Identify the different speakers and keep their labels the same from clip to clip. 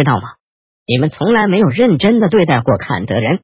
Speaker 1: 知道吗？你们从来没有认真的对待过坎德人。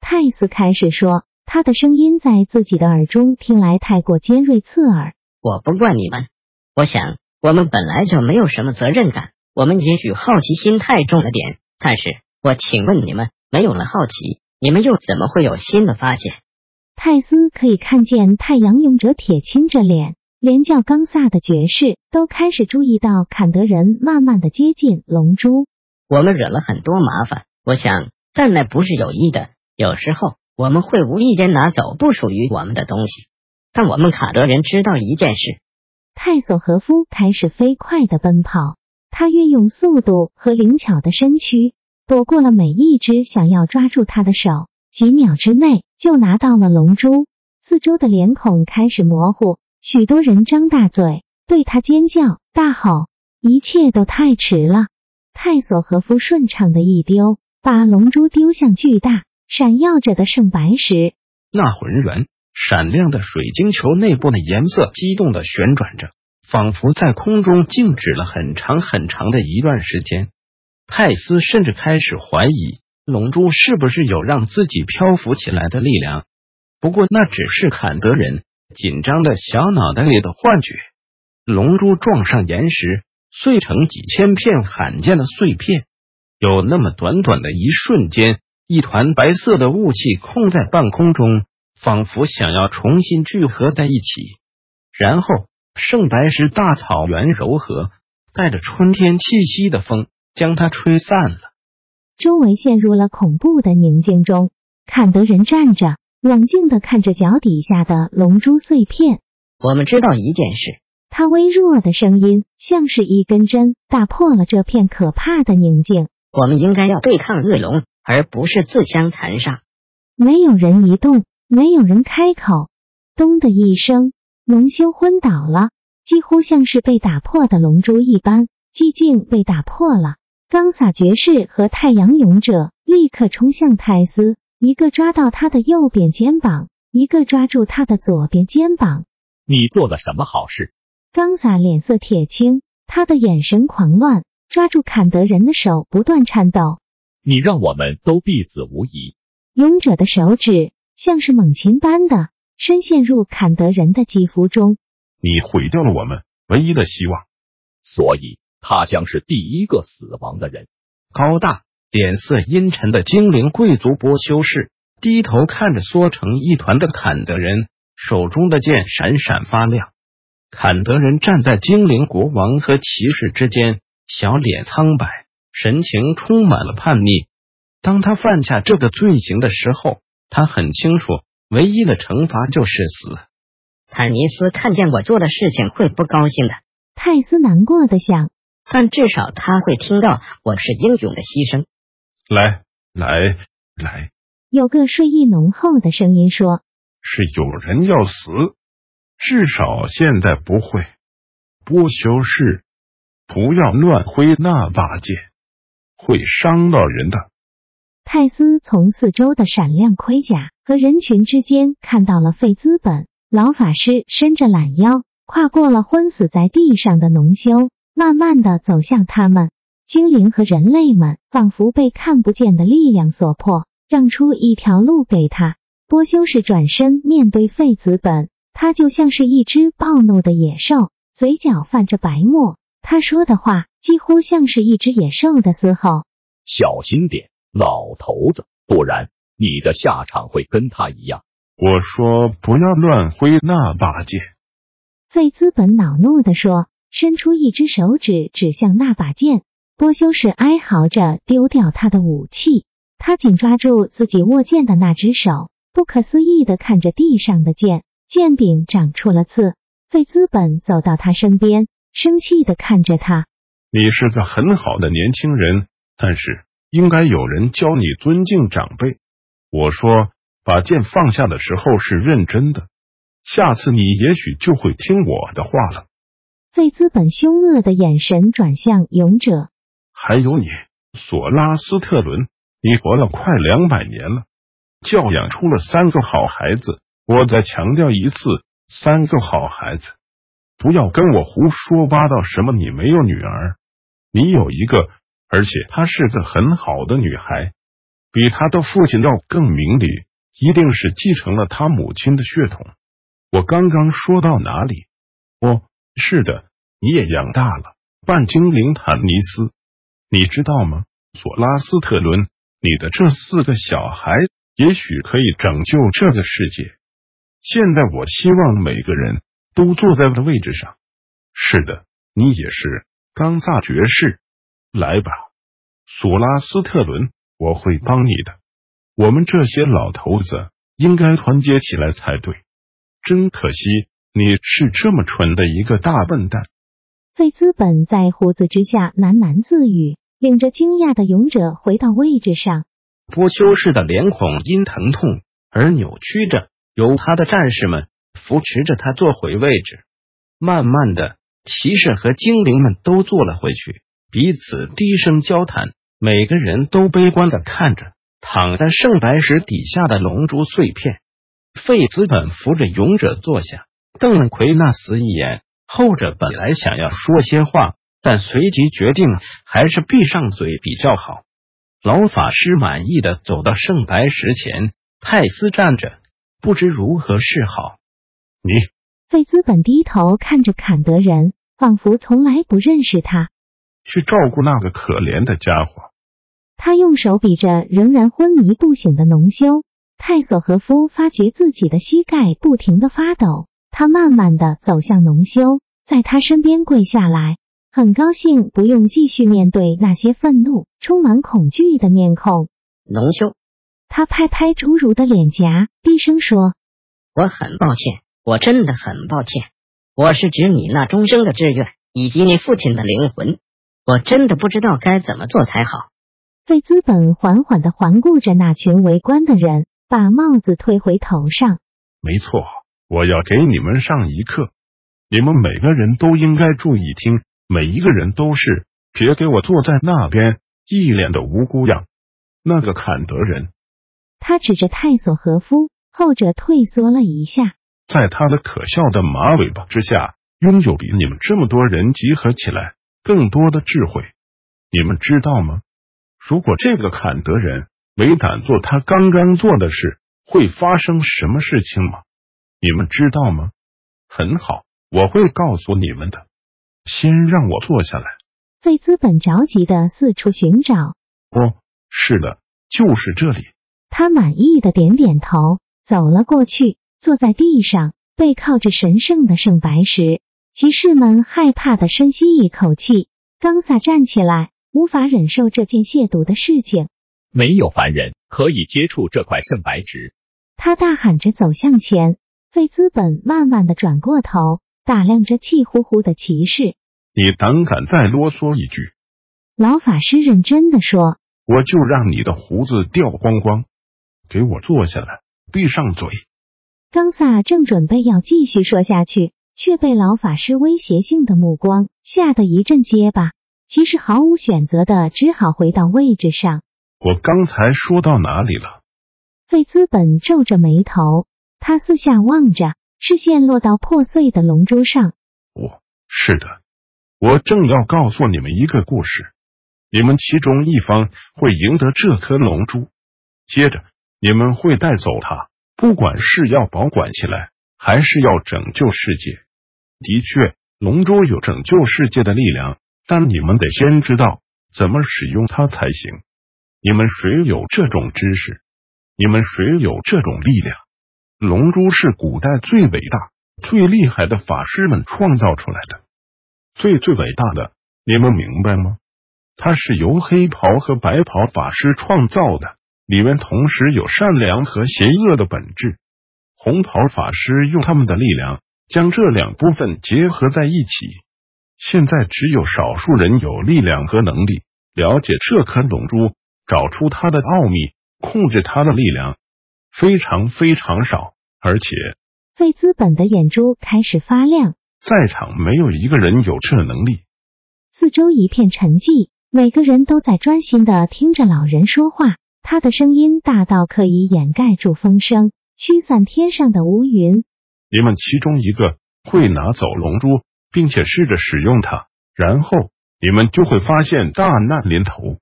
Speaker 2: 泰斯开始说，他的声音在自己的耳中听来太过尖锐刺耳。
Speaker 1: 我不怪你们，我想我们本来就没有什么责任感，我们也许好奇心太重了点。但是我请问你们，没有了好奇，你们又怎么会有新的发现？
Speaker 2: 泰斯可以看见太阳勇者铁青着脸。连叫冈萨的爵士都开始注意到坎德人慢慢的接近龙珠。
Speaker 1: 我们惹了很多麻烦，我想，但那不是有意的。有时候我们会无意间拿走不属于我们的东西。但我们卡德人知道一件事：
Speaker 2: 泰索和夫开始飞快的奔跑，他运用速度和灵巧的身躯，躲过了每一只想要抓住他的手，几秒之内就拿到了龙珠。四周的脸孔开始模糊，许多人张大嘴对他尖叫大吼，一切都太迟了。泰索和夫顺畅的一丢，把龙珠丢向巨大、闪耀着的圣白石。
Speaker 3: 那浑圆、闪亮的水晶球内部的颜色激动的旋转着，仿佛在空中静止了很长很长的一段时间。泰斯甚至开始怀疑，龙珠是不是有让自己漂浮起来的力量？不过那只是坎德人紧张的小脑袋里的幻觉。龙珠撞上岩石。碎成几千片罕见的碎片，有那么短短的一瞬间，一团白色的雾气空在半空中，仿佛想要重新聚合在一起。然后，圣白石大草原柔和、带着春天气息的风将它吹散了。
Speaker 2: 周围陷入了恐怖的宁静中，坎德人站着，冷静的看着脚底下的龙珠碎片。
Speaker 1: 我们知道一件事。
Speaker 2: 他微弱的声音像是一根针，打破了这片可怕的宁静。
Speaker 1: 我们应该要对抗恶龙，而不是自相残杀。
Speaker 2: 没有人移动，没有人开口。咚的一声，龙修昏倒了，几乎像是被打破的龙珠一般。寂静被打破了。冈萨爵士和太阳勇者立刻冲向泰斯，一个抓到他的右边肩膀，一个抓住他的左边肩膀。
Speaker 4: 你做了什么好事？
Speaker 2: 冈萨脸色铁青，他的眼神狂乱，抓住坎德人的手不断颤抖。
Speaker 4: 你让我们都必死无疑。
Speaker 2: 勇者的手指像是猛禽般的深陷入坎德人的肌肤中。
Speaker 5: 你毁掉了我们唯一的希望，
Speaker 4: 所以他将是第一个死亡的人。
Speaker 3: 高大、脸色阴沉的精灵贵族波修士低头看着缩成一团的坎德人，手中的剑闪闪发亮。坎德人站在精灵国王和骑士之间，小脸苍白，神情充满了叛逆。当他犯下这个罪行的时候，他很清楚，唯一的惩罚就是死。
Speaker 1: 坦尼斯看见我做的事情会不高兴的。
Speaker 2: 泰斯难过的想，
Speaker 1: 但至少他会听到我是英勇的牺牲。
Speaker 5: 来来来，
Speaker 2: 有个睡意浓厚的声音说：“
Speaker 5: 是有人要死。”至少现在不会。波修士，不要乱挥那把剑，会伤到人的。
Speaker 2: 泰斯从四周的闪亮盔甲和人群之间看到了费兹本老法师伸着懒腰，跨过了昏死在地上的农修，慢慢的走向他们。精灵和人类们仿佛被看不见的力量所迫，让出一条路给他。波修士转身面对费兹本。他就像是一只暴怒的野兽，嘴角泛着白沫。他说的话几乎像是一只野兽的嘶吼：“
Speaker 4: 小心点，老头子，不然你的下场会跟他一样。”
Speaker 5: 我说：“不要乱挥那把剑。”
Speaker 2: 费兹本恼怒的说，伸出一只手指指向那把剑。波修士哀嚎着丢掉他的武器，他紧抓住自己握剑的那只手，不可思议的看着地上的剑。剑柄长出了刺，费兹本走到他身边，生气的看着他。
Speaker 5: 你是个很好的年轻人，但是应该有人教你尊敬长辈。我说把剑放下的时候是认真的，下次你也许就会听我的话了。
Speaker 2: 费兹本凶恶的眼神转向勇者，
Speaker 5: 还有你，索拉斯特伦，你活了快两百年了，教养出了三个好孩子。我再强调一次，三个好孩子，不要跟我胡说八道什么你没有女儿。你有一个，而且她是个很好的女孩，比她的父亲要更明理，一定是继承了他母亲的血统。我刚刚说到哪里？哦，是的，你也养大了半精灵坦尼斯，你知道吗？索拉斯特伦，你的这四个小孩也许可以拯救这个世界。现在我希望每个人都坐在的位置上。是的，你也是。冈萨爵士，来吧，索拉斯特伦，我会帮你的。我们这些老头子应该团结起来才对。真可惜，你是这么蠢的一个大笨蛋。
Speaker 2: 费兹本在胡子之下喃喃自语，领着惊讶的勇者回到位置上。
Speaker 3: 波修士的脸孔因疼痛而扭曲着，由他的战士们扶持着他坐回位置。慢慢的。骑士和精灵们都坐了回去，彼此低声交谈。每个人都悲观的看着躺在圣白石底下的龙珠碎片。费兹本扶着勇者坐下，瞪了奎纳斯一眼。后者本来想要说些话，但随即决定还是闭上嘴比较好。老法师满意的走到圣白石前，泰斯站着，不知如何是好。
Speaker 5: 你。
Speaker 2: 费兹本低头看着坎德人，仿佛从来不认识他。
Speaker 5: 去照顾那个可怜的家伙。
Speaker 2: 他用手比着仍然昏迷不醒的农修泰索和夫，发觉自己的膝盖不停的发抖。他慢慢的走向农修，在他身边跪下来，很高兴不用继续面对那些愤怒、充满恐惧的面孔。
Speaker 1: 农修，
Speaker 2: 他拍拍侏儒的脸颊，低声说：“
Speaker 1: 我很抱歉。”我真的很抱歉，我是指你那终生的志愿以及你父亲的灵魂，我真的不知道该怎么做才好。
Speaker 2: 费兹本缓缓的环顾着那群围观的人，把帽子推回头上。
Speaker 5: 没错，我要给你们上一课，你们每个人都应该注意听，每一个人都是，别给我坐在那边一脸的无辜样。那个坎德人，
Speaker 2: 他指着泰索和夫，后者退缩了一下。
Speaker 5: 在他的可笑的马尾巴之下，拥有比你们这么多人集合起来更多的智慧。你们知道吗？如果这个坎德人没敢做他刚刚做的事，会发生什么事情吗？你们知道吗？很好，我会告诉你们的。先让我坐下来。
Speaker 2: 费兹本着急的四处寻找。
Speaker 5: 哦，是的，就是这里。
Speaker 2: 他满意的点点头，走了过去。坐在地上，背靠着神圣的圣白石，骑士们害怕的深吸一口气。冈萨站起来，无法忍受这件亵渎的事情。
Speaker 4: 没有凡人可以接触这块圣白石。
Speaker 2: 他大喊着走向前。费兹本慢慢的转过头，打量着气呼呼的骑士。
Speaker 5: 你胆敢再啰嗦一句？
Speaker 2: 老法师认真的说：“
Speaker 5: 我就让你的胡子掉光光。给我坐下来，闭上嘴。”
Speaker 2: 冈萨正准备要继续说下去，却被老法师威胁性的目光吓得一阵结巴。其实毫无选择的，只好回到位置上。
Speaker 5: 我刚才说到哪里了？
Speaker 2: 费兹本皱着眉头，他四下望着，视线落到破碎的龙珠上。
Speaker 5: 我是的，我正要告诉你们一个故事。你们其中一方会赢得这颗龙珠，接着你们会带走它。不管是要保管起来，还是要拯救世界，的确，龙珠有拯救世界的力量，但你们得先知道怎么使用它才行。你们谁有这种知识？你们谁有这种力量？龙珠是古代最伟大、最厉害的法师们创造出来的，最最伟大的，你们明白吗？它是由黑袍和白袍法师创造的。里面同时有善良和邪恶的本质。红袍法师用他们的力量将这两部分结合在一起，现在只有少数人有力量和能力了解这颗龙珠，找出它的奥秘，控制它的力量，非常非常少。而且，
Speaker 2: 费兹本的眼珠开始发亮。
Speaker 5: 在场没有一个人有这能力。
Speaker 2: 四周一片沉寂，每个人都在专心的听着老人说话。他的声音大到可以掩盖住风声，驱散天上的乌云。
Speaker 5: 你们其中一个会拿走龙珠，并且试着使用它，然后你们就会发现大难临头。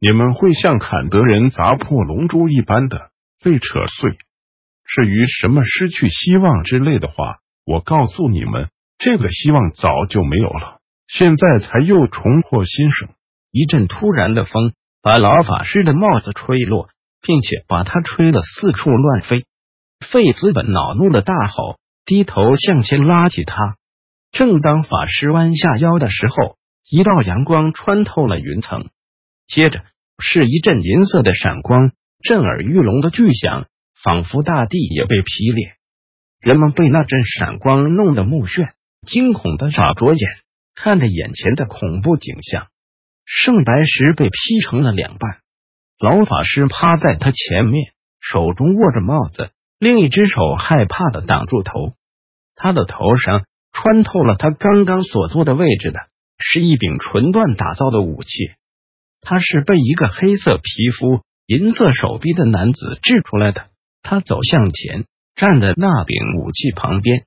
Speaker 5: 你们会像坎德人砸破龙珠一般的被扯碎。至于什么失去希望之类的话，我告诉你们。这个希望早就没有了，现在才又重获新生。
Speaker 3: 一阵突然的风把老法师的帽子吹落，并且把他吹得四处乱飞。费兹本恼怒的大吼，低头向前拉起他。正当法师弯下腰的时候，一道阳光穿透了云层，接着是一阵银色的闪光，震耳欲聋的巨响，仿佛大地也被劈裂。人们被那阵闪光弄得目眩。惊恐的眨着眼，看着眼前的恐怖景象。圣白石被劈成了两半，老法师趴在他前面，手中握着帽子，另一只手害怕的挡住头。他的头上穿透了他刚刚所坐的位置的，是一柄纯锻打造的武器。他是被一个黑色皮肤、银色手臂的男子制出来的。他走向前，站在那柄武器旁边。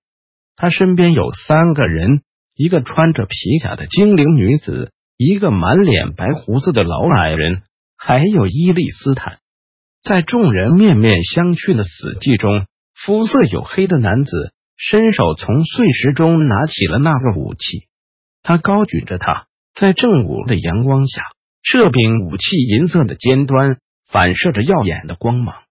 Speaker 3: 他身边有三个人，一个穿着皮甲的精灵女子，一个满脸白胡子的老矮人，还有伊利斯坦。在众人面面相觑的死寂中，肤色黝黑的男子伸手从碎石中拿起了那个武器，他高举着它，在正午的阳光下，这柄武器银色的尖端反射着耀眼的光芒。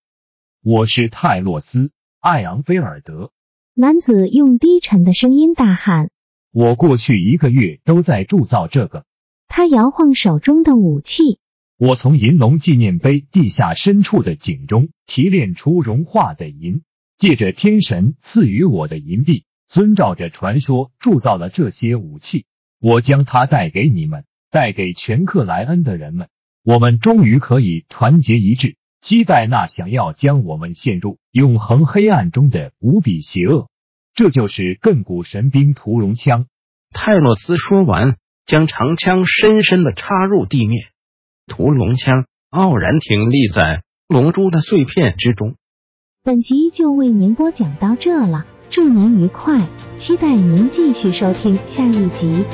Speaker 4: 我是泰洛斯·艾昂菲尔德。
Speaker 2: 男子用低沉的声音大喊：“
Speaker 4: 我过去一个月都在铸造这个。”
Speaker 2: 他摇晃手中的武器。
Speaker 4: 我从银龙纪念碑地下深处的井中提炼出融化的银，借着天神赐予我的银币，遵照着传说铸造了这些武器。我将它带给你们，带给全克莱恩的人们。我们终于可以团结一致。击败那想要将我们陷入永恒黑暗中的无比邪恶，这就是亘古神兵屠龙枪。
Speaker 3: 泰洛斯说完，将长枪深深的插入地面，屠龙枪傲然挺立在龙珠的碎片之中。
Speaker 2: 本集就为您播讲到这了，祝您愉快，期待您继续收听下一集。